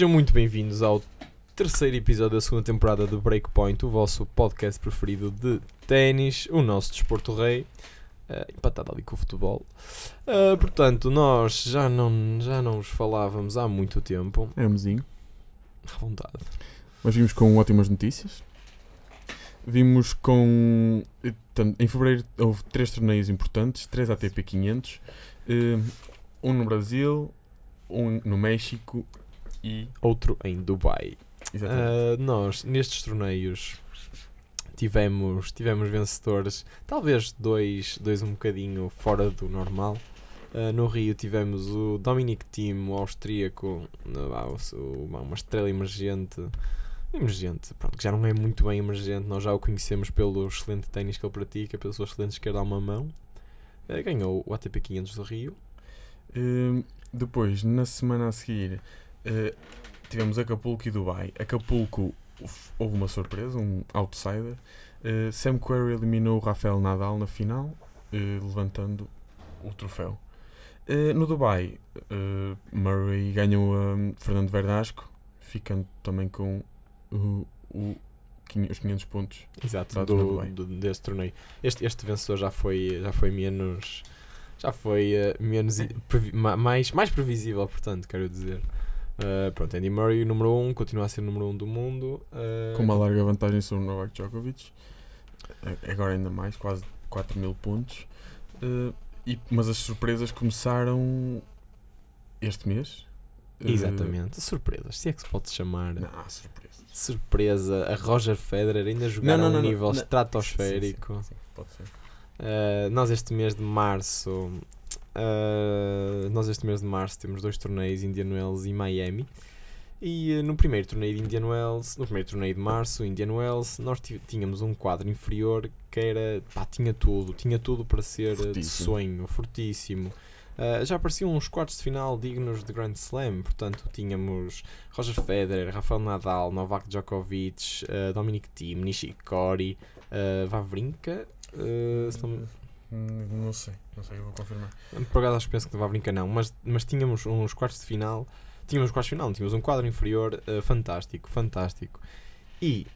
Sejam muito bem-vindos ao terceiro episódio da segunda temporada do Breakpoint, o vosso podcast preferido de ténis, o nosso desporto rei, uh, empatado ali com o futebol. Uh, portanto, nós já não, já não os falávamos há muito tempo. É mozinho. À vontade. Mas vimos com ótimas notícias. Vimos com. Em fevereiro houve três torneios importantes: três ATP 500, um no Brasil, um no México e. Outro em Dubai. Uh, nós, nestes torneios, tivemos, tivemos vencedores, talvez dois, dois um bocadinho fora do normal. Uh, no Rio tivemos o Dominic Thiem, o austríaco, uma estrela emergente emergente, pronto, que já não é muito bem emergente, nós já o conhecemos pelo excelente ténis que ele pratica, pela sua excelente esquerda a uma mão. Uh, ganhou o ATP 500 do Rio. Uh, depois, na semana a seguir, uh, tivemos Acapulco e Dubai. Acapulco houve uma surpresa, um outsider. Sam Querrey eliminou o Rafael Nadal na final, levantando o troféu. no Dubai, Murray ganhou a Fernando Verdasco, ficando também com o, o, os 500 pontos Exato, do, do, desse torneio. Este, este vencedor já foi, já foi menos. Já foi uh, menos. Mais, mais previsível, portanto, quero dizer. Uh, pronto, Andy Murray, número 1, um, continua a ser número 1 um do mundo. Uh, Com uma larga vantagem sobre o Novak Djokovic. Agora ainda mais, quase 4 mil pontos. e, mas as surpresas começaram este mês. Exatamente, surpresas, se é que se pode chamar. Não, surpresas surpresa a Roger Federer ainda jogar não, não, a um nível estratosférico. Sim, sim, pode ser. Uh, nós este mês de março uh, nós este mês de março temos dois torneios Indian Wells e Miami e uh, no primeiro torneio de Indian Wells no primeiro torneio de março Indian Wells nós tínhamos um quadro inferior que era pá, tinha tudo tinha tudo para ser fortíssimo. de sonho fortíssimo Uh, já apareciam uns quartos de final dignos de Grand Slam, portanto tínhamos Roger Federer, Rafael Nadal, Novak Djokovic, uh, Dominic Thiem, Nishikori, uh, Vavrinka. Uh, não... não sei, não sei, eu vou confirmar. Por acaso acho que penso que Vavrinka não, mas, mas tínhamos uns quartos de final, tínhamos quartos de final, tínhamos um quadro inferior fantástico, fantástico. E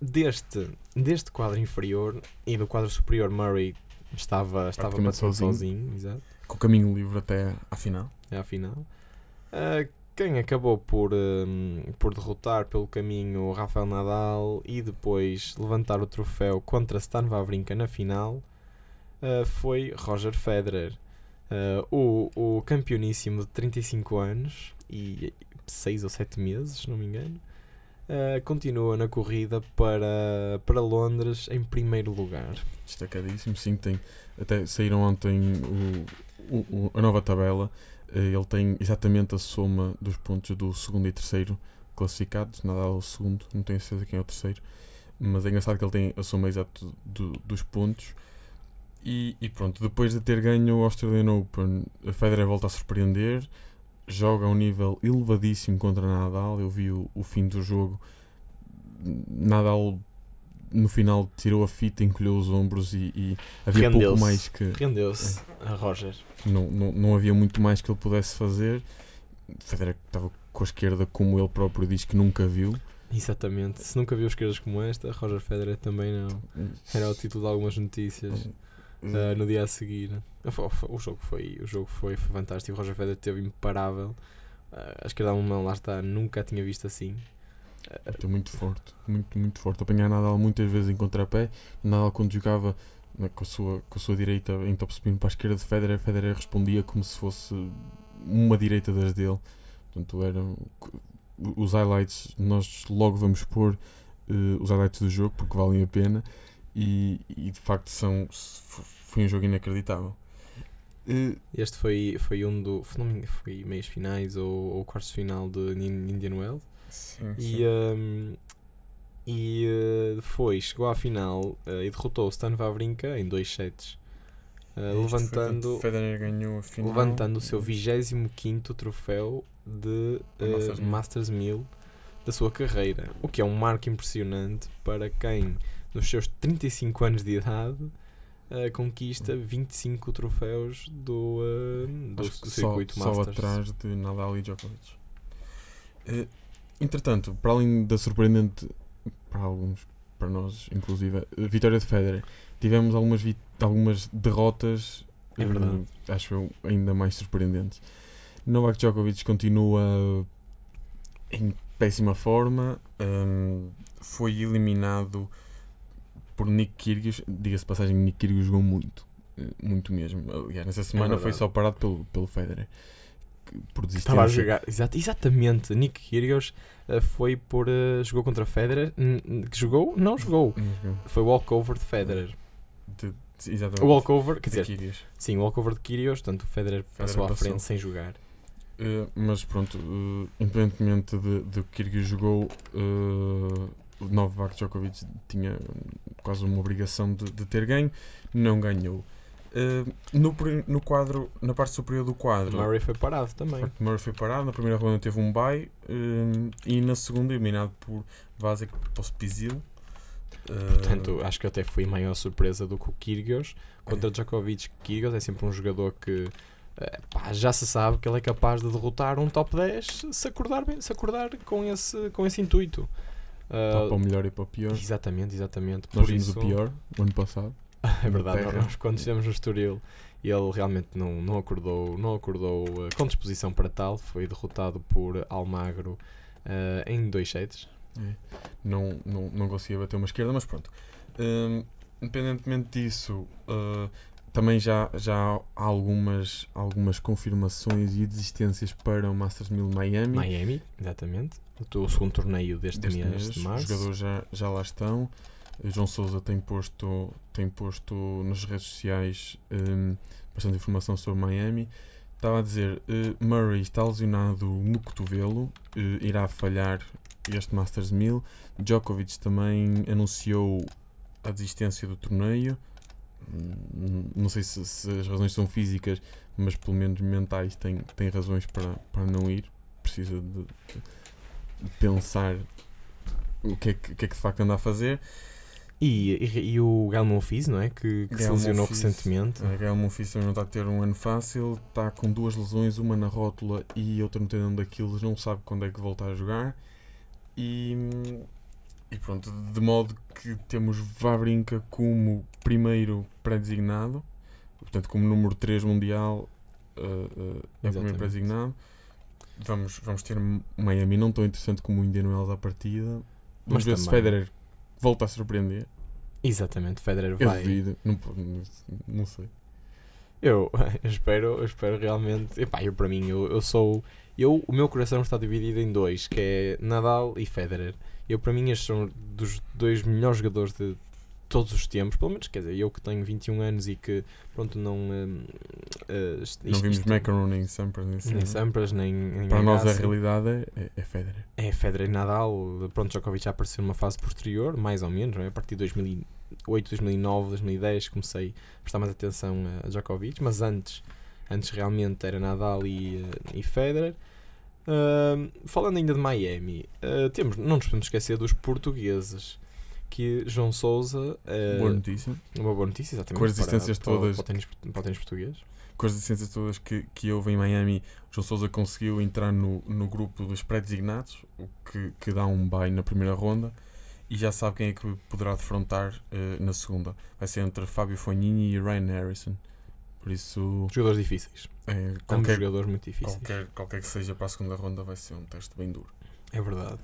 deste, deste quadro inferior e do quadro superior, Murray estava, estava sozinho. sozinho exato com o caminho livre até à final. É à final. Uh, quem acabou por, um, por derrotar pelo caminho Rafael Nadal e depois levantar o troféu contra Stan Wawrinka na final uh, foi Roger Federer. Uh, o, o campeoníssimo de 35 anos e 6 ou 7 meses, se não me engano, uh, continua na corrida para, para Londres em primeiro lugar. Destacadíssimo, sim, tem, até saíram ontem o, o, a nova tabela, uh, ele tem exatamente a soma dos pontos do segundo e terceiro classificados, nada ao segundo, não tenho certeza quem é o terceiro, mas é engraçado que ele tem a soma exata do, dos pontos. E, e, pronto, depois de ter ganho o Australian Open, a Federer volta a surpreender, joga a um nível elevadíssimo contra Nadal. Eu vi o, o fim do jogo, Nadal no final tirou a fita, encolheu os ombros e, e havia pouco mais que. Rendeu-se é, a Roger. Não, não, não havia muito mais que ele pudesse fazer. Federer estava com a esquerda como ele próprio diz que nunca viu. Exatamente. Se nunca viu esquerdas como esta, Roger Federer também não. Era o título de algumas notícias uh, no dia a seguir. O jogo foi, o jogo foi, foi fantástico. O Roger Federer teve imparável. Uh, a esquerda mão lá está, nunca tinha visto assim. Uh, muito forte, muito, muito forte. Apanhar Nadal muitas vezes em contrapé. Nadal quando jogava né, com, a sua, com a sua direita em topspin para a esquerda de Federer, Federer respondia como se fosse uma direita das dele. Portanto, eram os highlights, nós logo vamos pôr uh, os highlights do jogo porque valem a pena e, e de facto são, foi um jogo inacreditável. Uh, este foi, foi um do. Foi meios finais ou, ou quartos final de Indian Wells. Sim, e, sim. Um, e uh, foi, chegou à final uh, e derrotou o Stan Wawrinka em dois sets. Levantando, Federer ganhou a final. levantando o seu 25 troféu de Masters, Masters 1000 da sua carreira, o que é um marco impressionante para quem, nos seus 35 anos de idade, uh, conquista 25 troféus do, uh, do, circuito só, Masters. Só atrás de Nadal e Djokovic. Uh, entretanto, para além da surpreendente, para alguns, para nós inclusive, vitória de Federer, tivemos algumas, algumas derrotas, é verdade. acho eu, ainda mais surpreendentes. Novak Djokovic continua em péssima forma, um, foi eliminado por Nick Kyrgios. Diga-se passagem, Nick Kyrgios jogou muito, eh, muito mesmo. Aliás, nessa semana é foi só parado pelo, pelo Federer. Por Estava a jogar, exato, exatamente. Nick Kyrgios uh, foi por. Uh, jogou contra Federer. que jogou? Não jogou. Não jogou. Foi walkover de Federer. De, exatamente. O walkover, quer dizer, Kyrgios. sim, o walkover de Kyrgios, portanto o Federer, Federer passou à frente sem jogar. Uh, mas pronto, uh, independentemente de, de que Kyrgios jogou, uh, o Novak Djokovic tinha quase uma obrigação de, de ter ganho, não ganhou. Uh, no, no quadro, na parte superior do quadro, Murray foi parado também. Murray foi parado, na primeira ronda teve um bye uh, e na segunda eliminado por Vasek Pospisil. Uh, Portanto, acho que até foi maior surpresa do que o Kyrgios contra Djokovic. Kyrgios é sempre um jogador que pá, já se sabe que ele é capaz de derrotar um top 10 se acordar, bem, se acordar com, esse, com esse intuito. Uh, para o melhor e para o pior. Exatamente, exatamente. Nós vimos isso... o pior o ano passado. é verdade, nós, quando estivemos no Estoril ele realmente não, não acordou, não acordou uh, com disposição para tal, foi derrotado por Almagro uh, em dois sets. É. Não, não, não conseguia bater uma esquerda, mas pronto. Um, independentemente disso, uh, também já, já há algumas, algumas confirmações e desistências para o Masters 1000 Miami. Miami, exatamente. O segundo torneio deste, deste mês, de março. Os jogadores já, já lá estão. João Souza tem posto, tem posto nas redes sociais um, bastante informação sobre Miami. Estava a dizer, uh, Murray está lesionado no cotovelo, uh, irá falhar este Masters 1000. Djokovic também anunciou a desistência do torneio. Hum, não sei se, se, as razões são físicas, mas pelo menos mentais tem, tem razões para, para não ir. Precisa de, de pensar o que, é que, que, é que de facto anda a fazer. E, e, e o Gael Monfils, não é? Que, que se lesionou recentemente. O Gael Monfils também não está a ter um ano fácil, está com duas lesões, uma na rótula e outra no tendão daquilo, não sabe quando é que voltar a jogar. E, e pronto, de modo que temos Vavrinka como primeiro pré-designado, portanto, como número 3 mundial, uh, uh, é o primeiro pré-designado. Vamos, vamos ter Miami não tão interessante como o Indian Wells à partida. Vamos ver se Federer volta a surpreender. Exatamente, Federer vai. Eu não, não sei. Eu, eu, espero, eu espero realmente. Epá, eu para mim, eu, eu sou. Eu, o meu coração está dividido em dois, que é Nadal e Federer. Eu para mim estes são dos dois melhores jogadores de todos os tempos, pelo menos, quer dizer, eu que tenho 21 anos e que, pronto, não... Uh, uh, isto, não vimos Macaron nem Sampras, nem, nem Sampras, nem, nem Para nós a realidade é, é Federer. É Federer e Nadal, pronto, Djokovic já apareceu numa fase posterior, mais ou menos, é? a partir de 2008, 2009, 2010 comecei a prestar mais atenção a Djokovic, mas antes, antes realmente era Nadal e, eh, e Federer. Uh, falando ainda de Miami, temos, não nos podemos esquecer dos portugueses que João Souza. Uh, boa notícia. Uma boa notícia, exatamente. Com as existências para, todas. Para, para, o português. Com as existências todas que, que houve em Miami, João Souza conseguiu entrar no, no grupo dos pré-designados, o que, que dá um bye na primeira ronda. E já sabe quem é que poderá defrontar uh, na segunda. Vai ser entre Fábio Fognini e Ryan Harrison. Por isso. Jogadores difíceis. É, qualquer, jogadores muito difíceis. Qualquer, qualquer que seja para a segunda ronda, vai ser um teste bem duro. É verdade.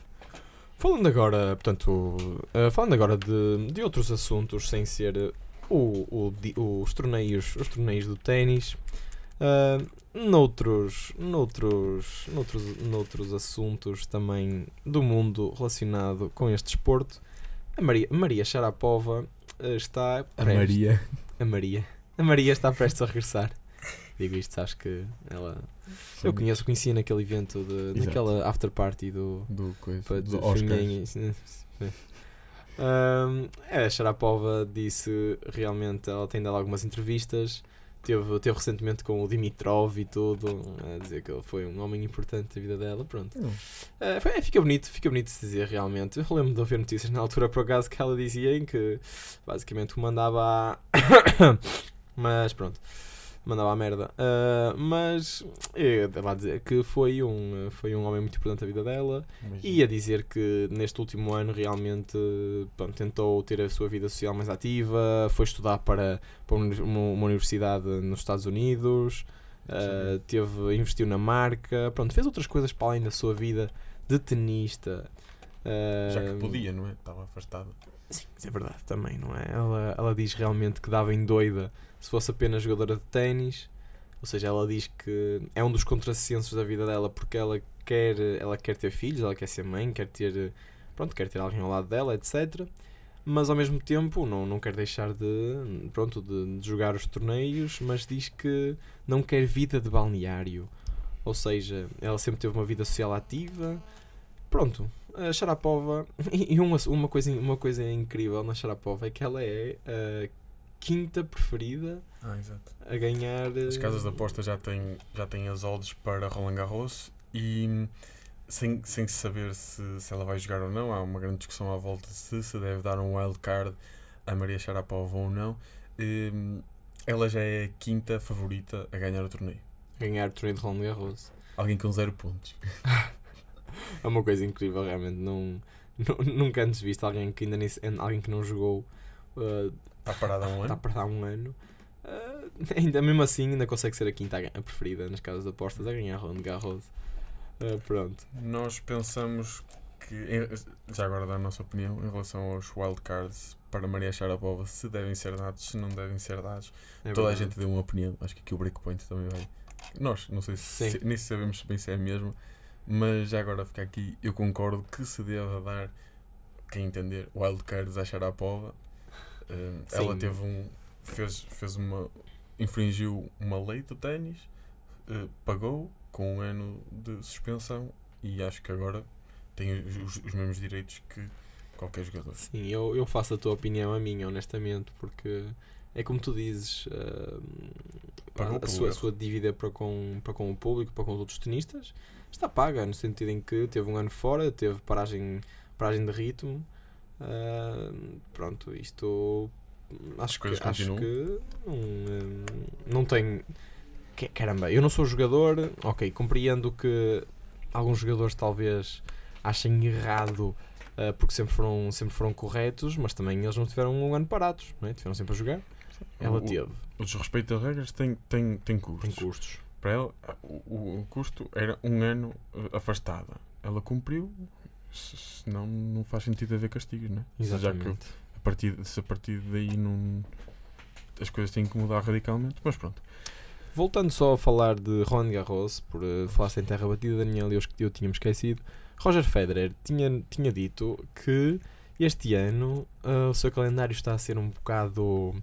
Falando agora, portanto, uh, falando agora de, de outros assuntos sem ser o, o, os, torneios, os torneios do ténis, uh, noutros, noutros, noutros, noutros assuntos também do mundo relacionado com este desporto, a Maria, Maria Sharapova uh, está prestes, a Maria a Maria a Maria está prestes a regressar. Digo isto, sabes que ela eu conheço, conhecia naquele evento, de, naquela after party do, do, coisa, do Oscars. Um, a Sharapova disse realmente, ela tem dado algumas entrevistas, teve, teve recentemente com o Dimitrov e tudo, a dizer que ele foi um homem importante da vida dela. Pronto. Uh, foi, é, fica bonito, fica bonito se dizer realmente. Eu lembro de ouvir notícias na altura, por acaso, que ela dizia em que basicamente o mandava a. Mas pronto mandava a merda. Uh, mas eu estava a dizer que foi um, foi um homem muito importante da vida dela Imagina. e a dizer que neste último ano realmente pronto, tentou ter a sua vida social mais ativa, foi estudar para, para uma, uma universidade nos Estados Unidos, uh, teve, investiu na marca, pronto, fez outras coisas para além da sua vida de tenista. Uh, Já que podia, não é? Estava afastada. Sim, é verdade também, não é? Ela, ela diz realmente que dava em doida se fosse apenas jogadora de ténis. Ou seja, ela diz que é um dos contrassensos da vida dela porque ela quer, ela quer ter filhos, ela quer ser mãe, quer ter, pronto, quer ter alguém ao lado dela, etc. Mas ao mesmo tempo não, não quer deixar de, pronto, de, de jogar os torneios, mas diz que não quer vida de balneário. Ou seja, ela sempre teve uma vida social ativa. Pronto, a Sharapova. E uma, uma, coisa, uma coisa incrível na Sharapova é que ela é uh, quinta preferida ah, a ganhar. As casas de aposta já têm, já têm as odds para Roland Garros e sem, sem saber se, se ela vai jogar ou não, há uma grande discussão à volta se se deve dar um wild card a Maria Sharapova ou não. E, hum, ela já é a quinta favorita a ganhar o torneio. Ganhar o torneio de Roland Garros. Alguém com zero pontos. é uma coisa incrível, realmente. Não, nunca antes visto alguém que ainda nem, alguém que não jogou uh, Está parado há um ano. Está parado há um ano. Uh, ainda mesmo assim, ainda consegue ser a quinta a preferida nas casas de apostas a ganhar Roland Garros. Uh, pronto. Nós pensamos que, já agora dar a nossa opinião em relação aos wildcards para Maria Sharapova, se devem ser dados, se não devem ser dados. É Toda a gente deu uma opinião. Acho que aqui o Breakpoint também vai. Nós, não sei se, se nem sabemos bem se é mesmo, mas já agora fica aqui. Eu concordo que se deva dar, quem entender, wildcards à Sharapova ela teve um. fez, fez uma. infringiu uma lei do ténis, uh, pagou com um ano de suspensão e acho que agora tem os, os mesmos direitos que qualquer jogador. Sim, eu, eu faço a tua opinião a minha, honestamente, porque é como tu dizes, uh, a, a, sua, a, sua, dívida para com, para com o público, para com os outros tenistas, está paga, no sentido em que teve um ano fora, teve paragem, paragem de ritmo, Uh, pronto, isto acho que, acho que não, não tem. Caramba, eu não sou jogador, ok, compreendo que alguns jogadores talvez achem errado uh, porque sempre foram, sempre foram corretos, mas também eles não tiveram um ano parados, não é? tiveram sempre a jogar. Ela o, teve. O desrespeito às regras tem, tem, tem custos. Tem custos. Para ela, o, o custo era um ano afastada. Ela cumpriu, senão não faz sentido haver castigos, não é? Exatamente. Já que a partir, se a partir daí não, as coisas têm que mudar radicalmente, mas pronto. Voltando só a falar de Ron Garros, por uh, falar sem terra batida, Daniel, eu, eu tinha-me esquecido. Roger Federer tinha, tinha dito que este ano uh, o seu calendário está a ser um bocado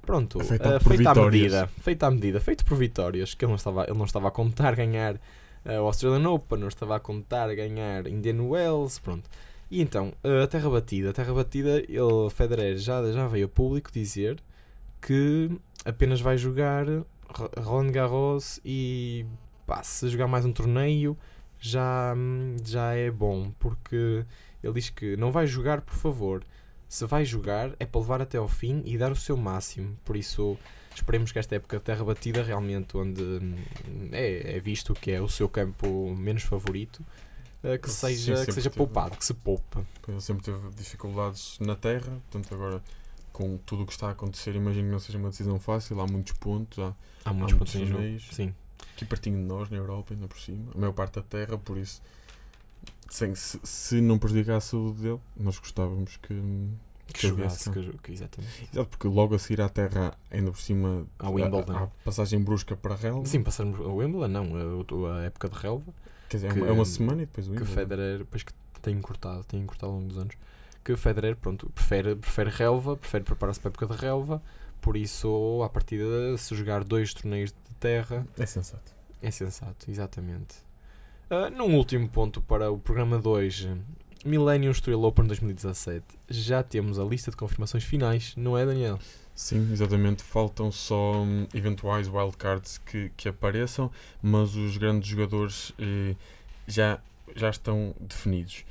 pronto, uh, feito à medida, feito à medida, feito por vitórias, que ele não estava, ele não estava a contar ganhar o Australian Open, não estava a contar ganhar Indian Wells, pronto. E então, uh, a terra batida, a terra batida, ele, Federer já, já veio a público dizer que apenas vai jogar Roland Garros e pá, se jogar mais um torneio já, já é bom, porque ele diz que não vai jogar, por favor. Se vai jogar, é para levar até ao fim e dar o seu máximo. Por isso, Esperemos que esta época de terra batida, realmente, onde hum, é, é visto que é o seu campo menos favorito, uh, que, seja, Sim, que seja poupado, que se poupa. Ele sempre teve dificuldades na terra, portanto, agora com tudo o que está a acontecer, imagino que não seja uma decisão fácil. Há muitos pontos, há, há muitos há pontos jogo. Sim. Aqui pertinho de nós, na Europa, ainda por cima, a maior parte da terra, por isso, sem, se, se não prejudicar a saúde dele, nós gostávamos que que jogasse, que, que, exatamente. Exato, porque logo a seguir à terra, ainda por cima, a Wimbledon. A, a passagem brusca para a relva. Sim, passarmos a Wimbledon, não, a, a, época de relva. Quer dizer, é que, é uma semana e depois o Wimbledon. Que Federer, depois que tem encurtado, tem encurtado ao longo dos anos, que o Federer, pronto, prefere, prefere relva, prefere preparar-se para a época de relva, por isso, à partida, se jogar dois torneios de terra... É sensato. É sensato, exatamente. Uh, num último ponto para o programa 2, Millennium Estoril Open 2017. Já temos a lista de confirmações finais, não é, Daniel? Sim, exatamente. Faltam só hum, eventuais wildcards que, que apareçam, mas os grandes jogadores eh, já, já estão definidos.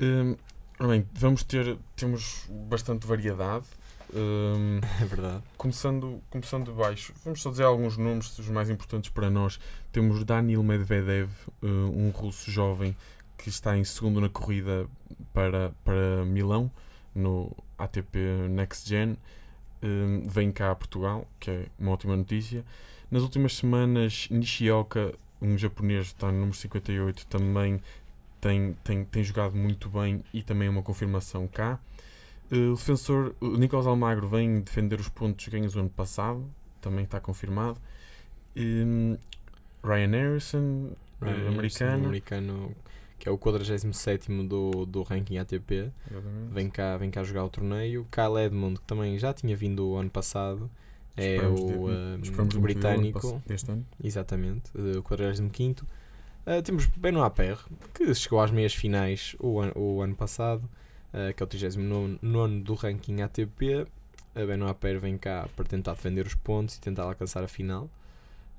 Hum, bem, vamos ter temos bastante variedade. Hum, é verdade. Começando, começando de baixo, vamos só dizer alguns nomes, os mais importantes para nós. Temos Daniel Medvedev, uh, um russo jovem que está em segundo na corrida para, para Milão, no ATP Next Gen. Um, vem cá a Portugal, que é uma ótima notícia. Nas últimas semanas, Nishioka, um japonês, está no número 58, também tem, tem, tem jogado muito bem e também é uma confirmação cá. Uh, o defensor o Nicolas Almagro vem defender os pontos ganhos o ano passado, também está confirmado. Um, Ryan Harrison, Ryan uh, americano. americano que é o 47 do, do ranking ATP. Vem cá, vem cá jogar o torneio. Kyle Edmund, que também já tinha vindo o ano passado, é esperamos o, de, uh, britânico. Este ano. Exatamente, o 45. Uh, temos Benoit Paire, que chegou às meias finais o, an o ano passado, uh, que é o 39 do ranking ATP. A Benoit Paire vem cá para tentar defender os pontos e tentar alcançar a final.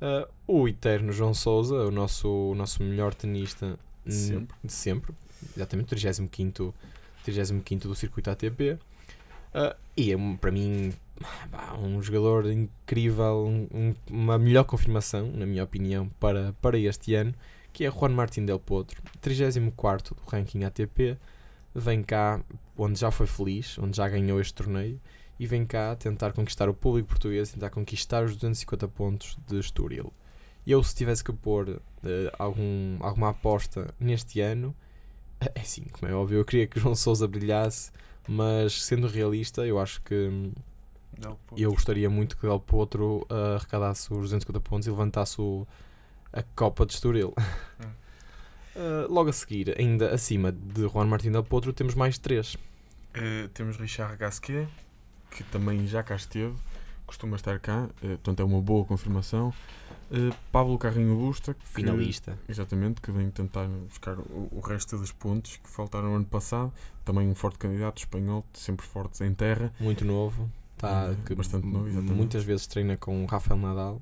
Uh, o eterno João Souza, o nosso, o nosso melhor tenista, de sempre. De sempre. Exatamente, 35, 35 do circuito ATP. Uh, ah, e é, para mim, um jogador incrível, um, uma melhor confirmação, na minha opinião, para, para este ano, que é Juan Martín Del Potro, 34 do ranking ATP. Vem cá, onde já foi feliz, onde já ganhou este torneio, e vem cá tentar conquistar o público português, tentar conquistar os 250 pontos de Estoril. Eu, se tivesse que pôr uh, algum, alguma aposta neste ano, é sim, como é óbvio, eu queria que João Souza brilhasse, mas sendo realista, eu acho que eu gostaria muito que Del Potro uh, arrecadasse os 250 pontos e levantasse o, a Copa de Estoril. uh, logo a seguir, ainda acima de Juan Martín Del Potro, temos mais três. Uh, temos Richard Gasquet, que também já cá esteve, costuma estar cá, portanto é uma boa confirmação. Uh, Pablo Carrinho Busta, que, finalista. Exatamente, que vem tentar buscar o, o, resto dos pontos que faltaram no ano passado. Também um forte candidato espanhol, sempre fortes em terra. Muito novo, tá, uh, bastante novo, exatamente. Muitas vezes treina com Rafael Nadal.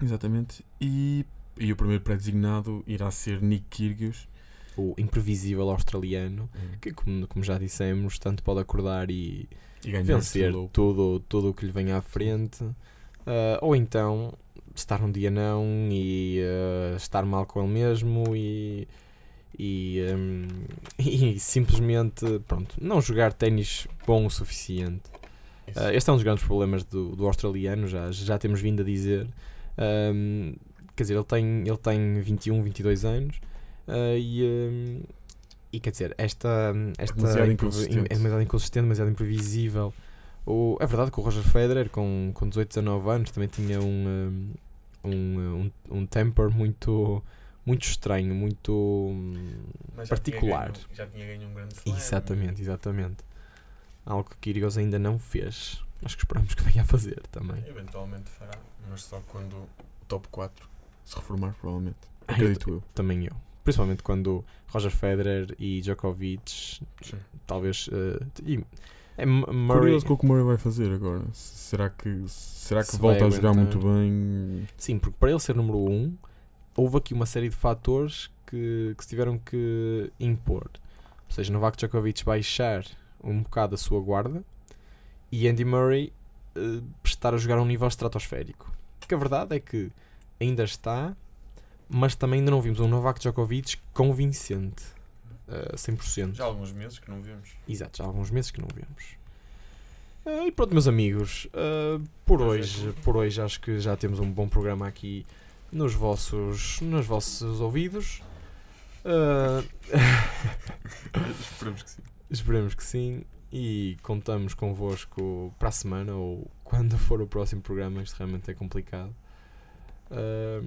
Exatamente. E, e o primeiro pré-designado irá ser Nick Kyrgios. O imprevisível australiano, uhum. que, como, como já dissemos, tanto pode acordar e vencer tudo, tudo o que lhe vem à frente. Uh, ou então estar um dia não e uh, estar mal com ele mesmo e, e, um, e simplesmente pronto, não jogar ténis bom o suficiente. Uh, este é um dos grandes problemas do, do australiano, já, já temos vindo a dizer. Um, quer dizer, ele tem, ele tem 21, 22 anos uh, e, um, e quer dizer, esta, esta é demasiado inconsistente, é demasiado, inconsistente, demasiado imprevisível. O, é verdade que o Roger Federer, com, com 18, 19 anos, também tinha um, um, um, um temper muito, muito estranho, muito Mas particular. Já tinha, ganho, já tinha ganho um grande slam. Exatamente, exatamente. Algo que Kyrgios ainda não fez. Acho que esperamos que venha a fazer também. Eventualmente fará, mas só quando o top 4 se reformar, provavelmente. Acredito eu. Também eu. Principalmente quando Roger Federer e Djokovic, Sim. talvez. Uh, e, é Murray... Curioso com o que o Murray vai fazer agora. Será que, será que volta a jogar muito bem? Sim, porque para ele ser número 1, um, houve aqui uma série de fatores que, que se tiveram que impor. Ou seja, Novak Djokovic baixar um bocado a sua guarda e Andy Murray uh, estar a jogar a um nível estratosférico. Porque a verdade é que ainda está, mas também ainda não vimos um Novak Djokovic convincente uh, 100%. Já há alguns meses que não vemos. Exato, já há alguns meses que não vemos. Uh, e pronto, meus amigos, uh, por, hoje, por hoje acho que já temos um bom programa aqui nos vossos, nos vossos ouvidos. Uh, Esperemos que sim. Esperemos que sim. E contamos convosco para a semana ou quando for o próximo programa. Isto realmente é complicado. Uh,